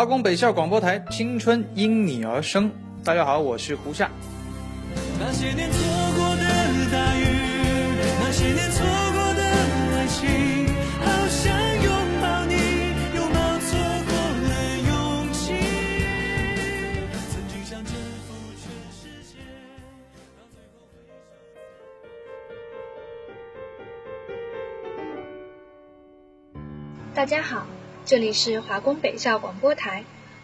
华工北校广播台，青春因你而生。大家好，我是胡夏。那些年错过的大雨，那些年错过的爱情，好想拥抱你，拥抱错过的勇气。曾经想征服全世界，到最后回首。大家好。这里是华工北校广播台，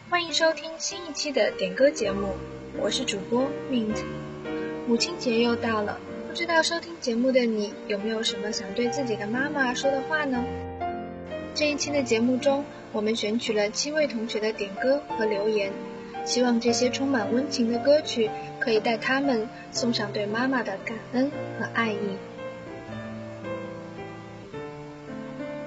欢迎收听新一期的点歌节目，我是主播 Mint。母亲节又到了，不知道收听节目的你有没有什么想对自己的妈妈说的话呢？这一期的节目中，我们选取了七位同学的点歌和留言，希望这些充满温情的歌曲可以带他们送上对妈妈的感恩和爱意。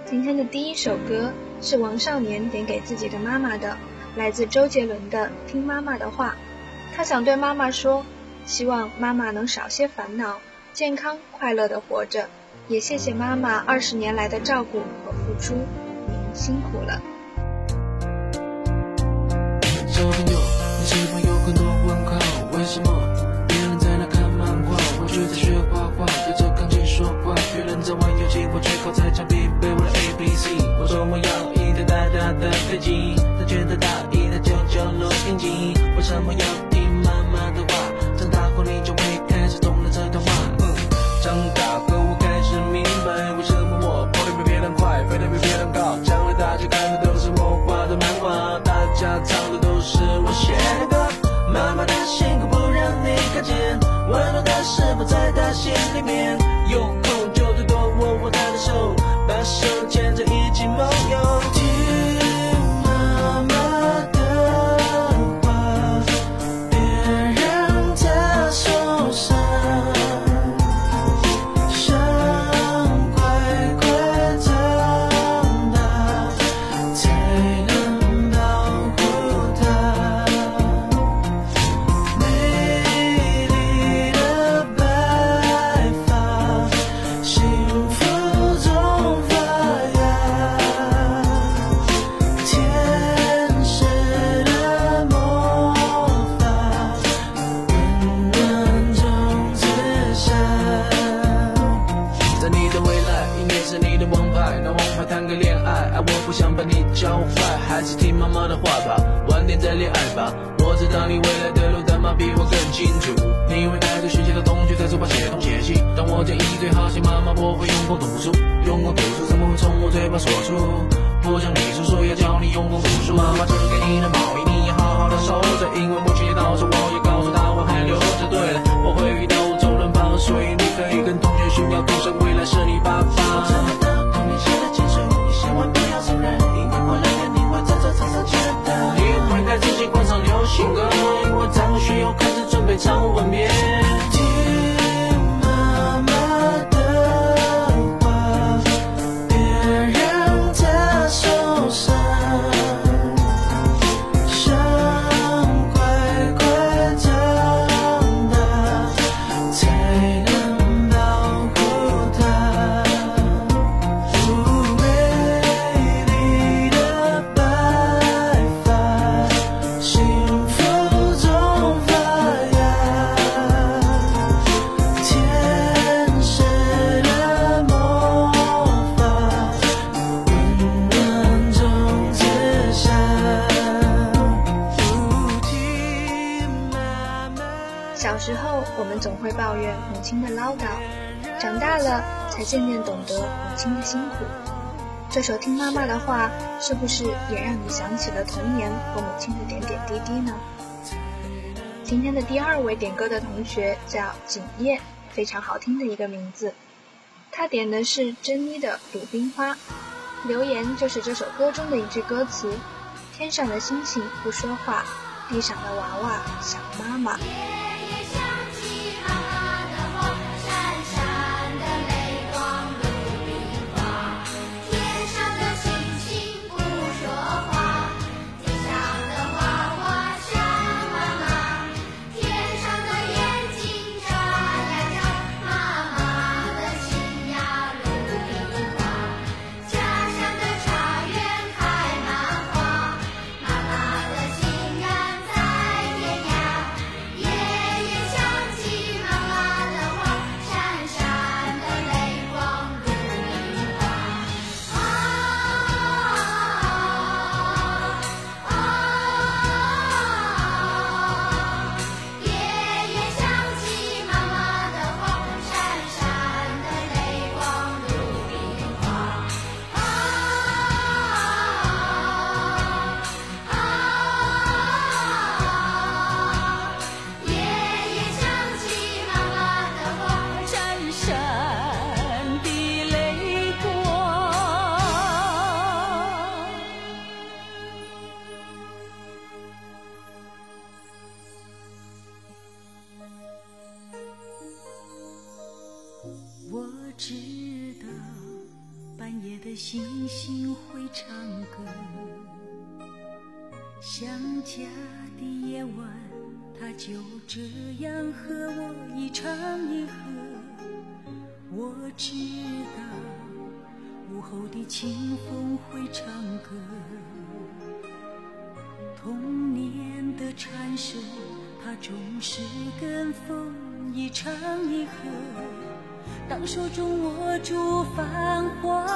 今天的第一首歌。是王少年点给自己的妈妈的，来自周杰伦的《听妈妈的话》，他想对妈妈说，希望妈妈能少些烦恼，健康快乐的活着，也谢谢妈妈二十年来的照顾和付出，您辛苦了。shit 听妈妈的话，是不是也让你想起了童年和母亲的点点滴滴呢？今天的第二位点歌的同学叫景叶，非常好听的一个名字。他点的是珍妮的《鲁冰花》，留言就是这首歌中的一句歌词：“天上的星星不说话，地上的娃娃想妈妈。”一唱一和，当手中握住繁华，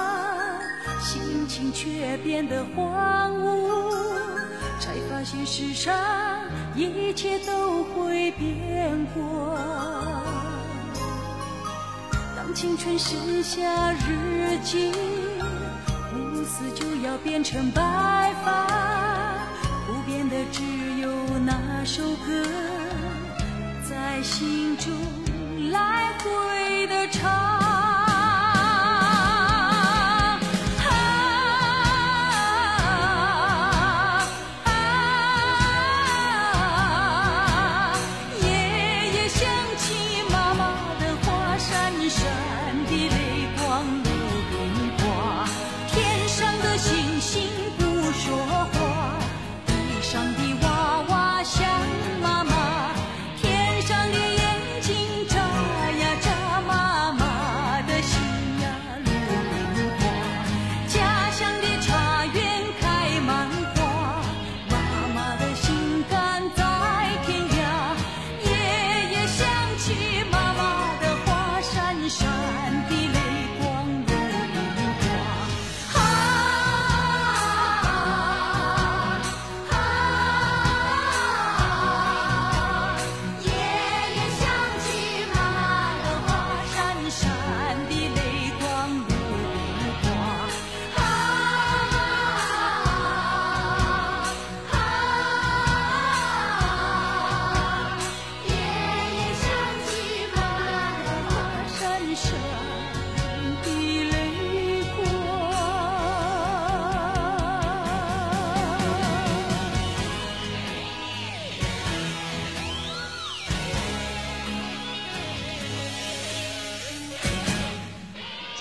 心情却变得荒芜，才发现世上一切都会变化。当青春写下日记，乌丝就要变成白发，不变的只有那首歌。在心中来回的唱。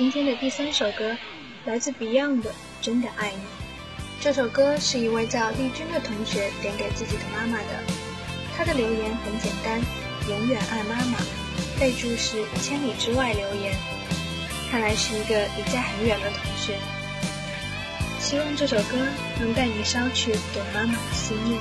今天的第三首歌来自 Beyond 的《真的爱你》。这首歌是一位叫丽君的同学点给自己的妈妈的。她的留言很简单：“永远爱妈妈。”备注是“千里之外留言”，看来是一个离家很远的同学。希望这首歌能带你捎去对妈妈的心意。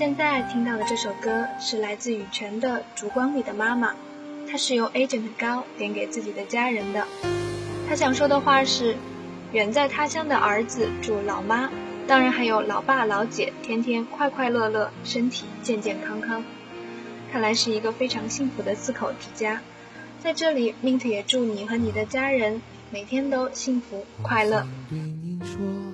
现在听到的这首歌是来自羽泉的《烛光里的妈妈》，它是由 Agent 高点给自己的家人的。他想说的话是：远在他乡的儿子祝老妈，当然还有老爸、老姐，天天快快乐乐，身体健健康康。看来是一个非常幸福的四口之家。在这里，Mint 也祝你和你的家人每天都幸福快乐。对你说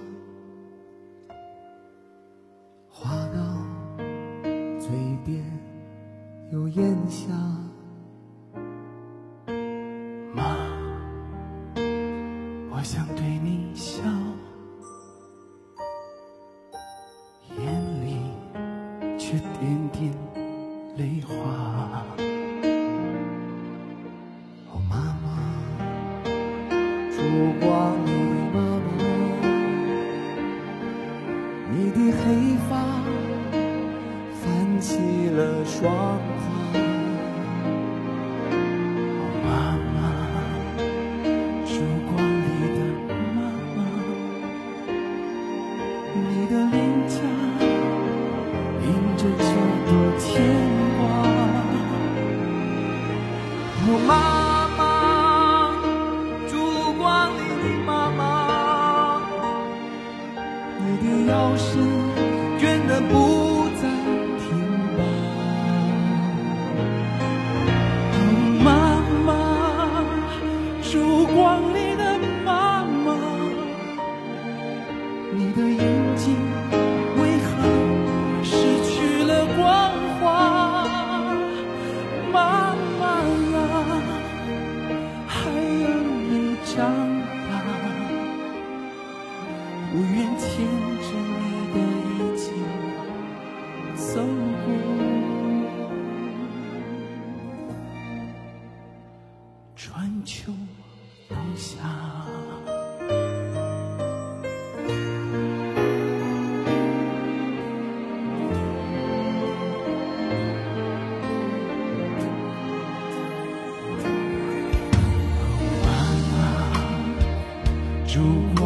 我妈妈，烛光里的妈妈，你的腰身。如果。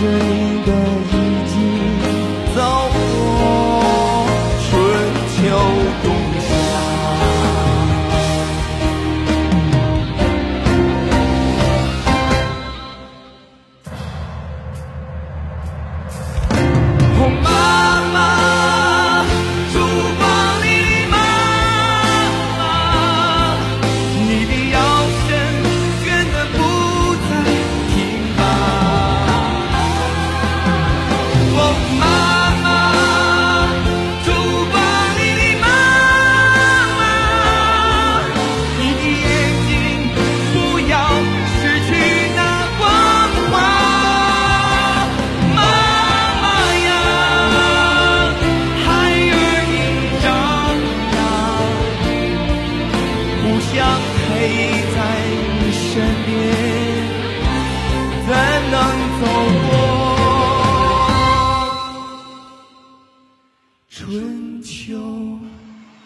turn you 陪在你身边，怎能走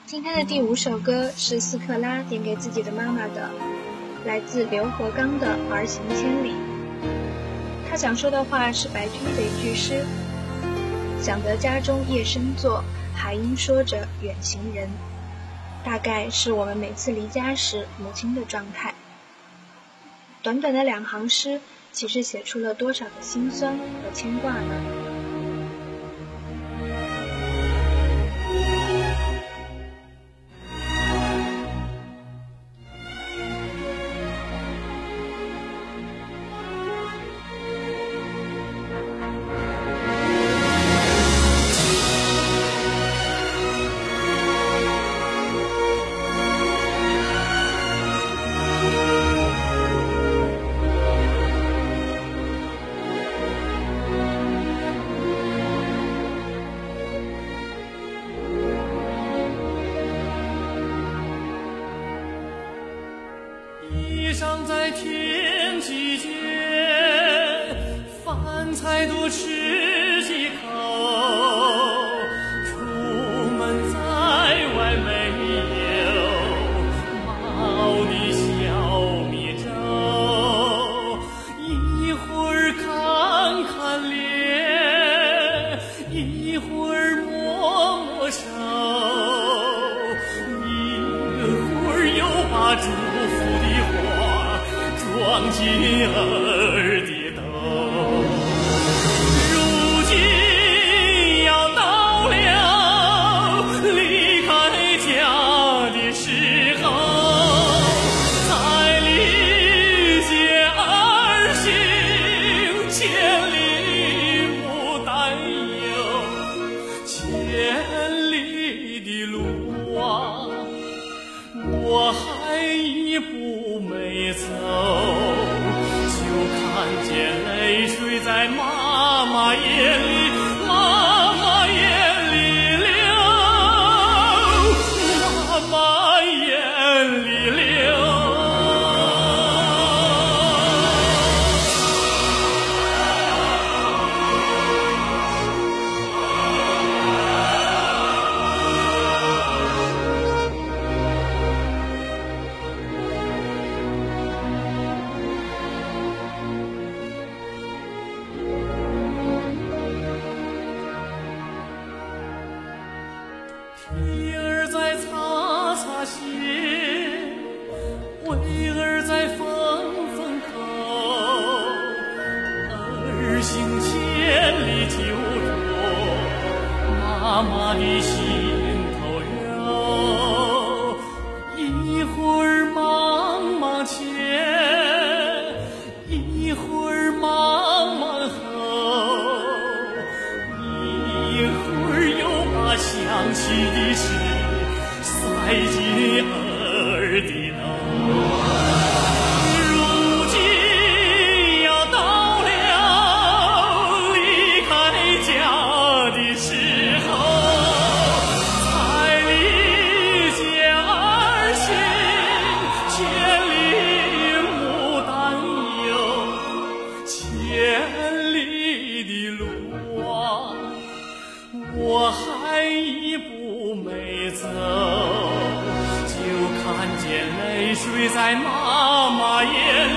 今天的第五首歌是斯克拉点给自己的妈妈的，来自刘和刚的《儿行千里》。他想说的话是白居易一句诗：“想得家中夜深坐，还应说着远行人。”大概是我们每次离家时母亲的状态。短短的两行诗，其实写出了多少的心酸和牵挂呢？儿在风风口，儿行千里九州，妈妈的心。妈妈耶。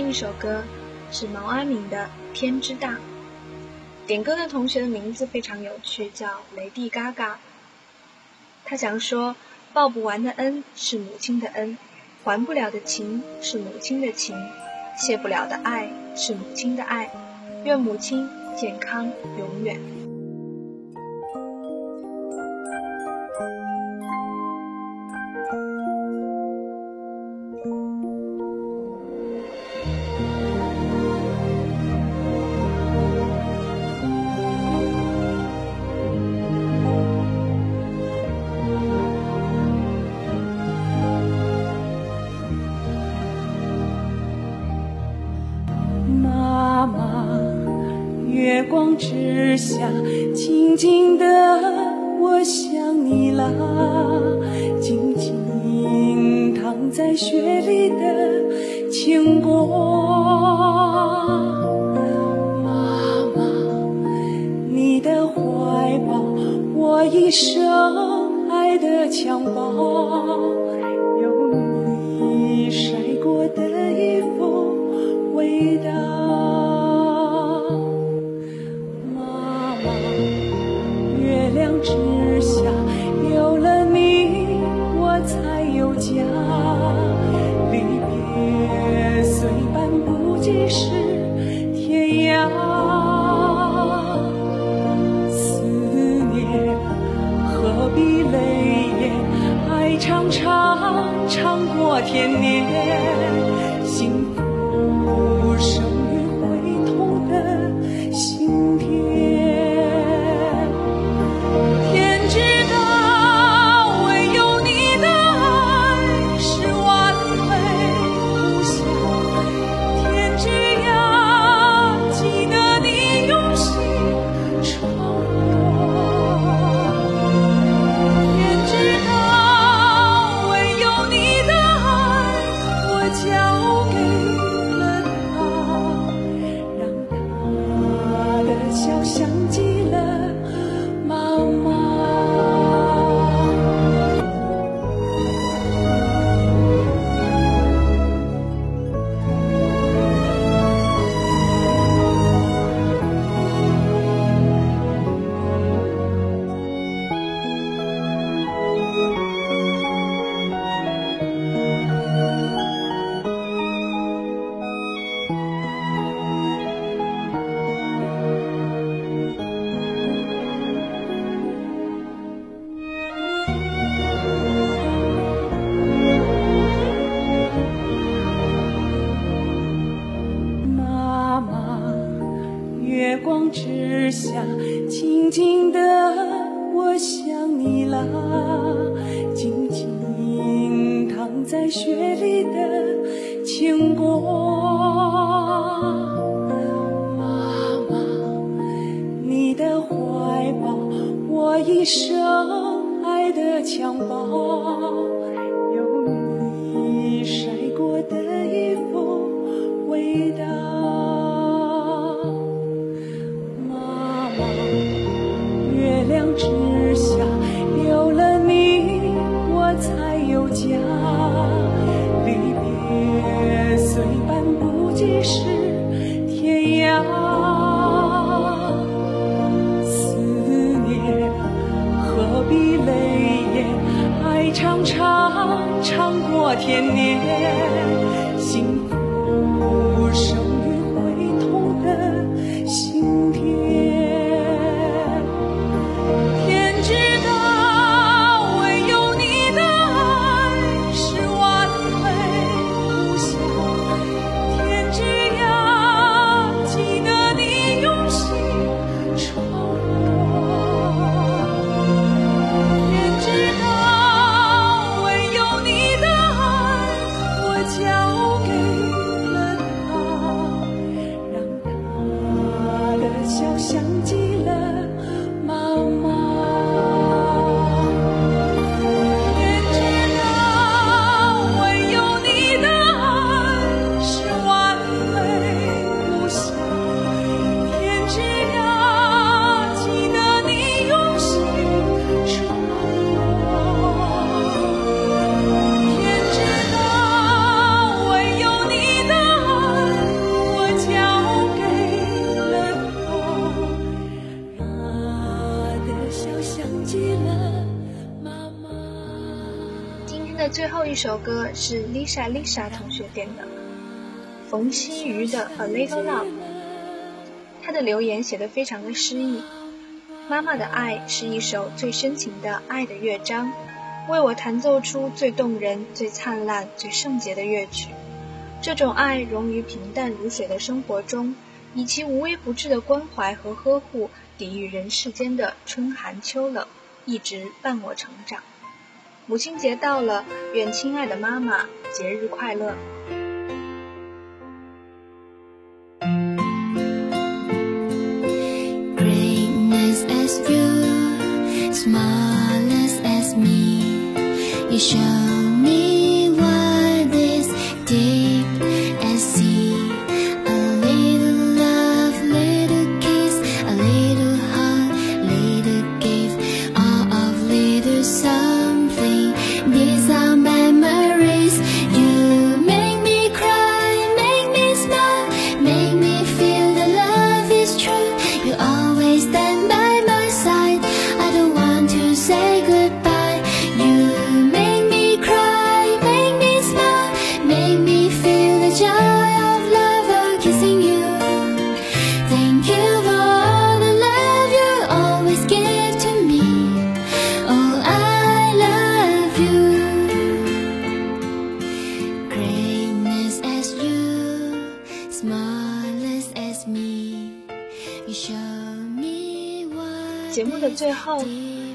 一首歌是毛阿敏的《天之大》，点歌的同学的名字非常有趣，叫雷迪嘎嘎。他想说，报不完的恩是母亲的恩，还不了的情是母亲的情，谢不了的爱是母亲的爱。愿母亲健康永远。妈妈，月光之下，静静的，我想你了。静静躺在雪里的牵挂，妈妈，你的怀抱，我一生爱的襁褓。回到妈妈，月亮之下，有了你，我才有家。离别虽半步即是天涯思念何必泪眼？爱长长，长过天年。千年。歌是 Lisa Lisa 同学点的，冯曦妤的《A Little Love》。他的留言写得非常的诗意。妈妈的爱是一首最深情的爱的乐章，为我弹奏出最动人、最灿烂、最圣洁的乐曲。这种爱融于平淡如水的生活中，以其无微不至的关怀和呵护，抵御人世间的春寒秋冷，一直伴我成长。母亲节到了，愿亲爱的妈妈节日快乐。节目的最后，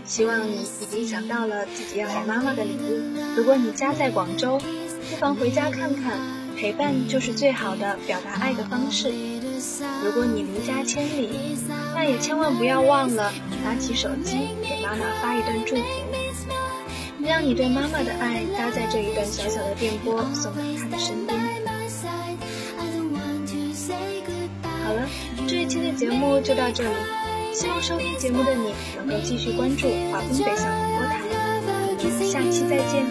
希望你已经想到了自己要给妈妈的礼物。如果你家在广州，不妨回家看看，陪伴就是最好的表达爱的方式。如果你离家千里，那也千万不要忘了拿起手机给妈妈发一段祝福，让你对妈妈的爱搭在这一段小小的电波送到她的身边。这一期的节目就到这里，希望收听节目的你能够继续关注华东北小广播台，我们下期再见。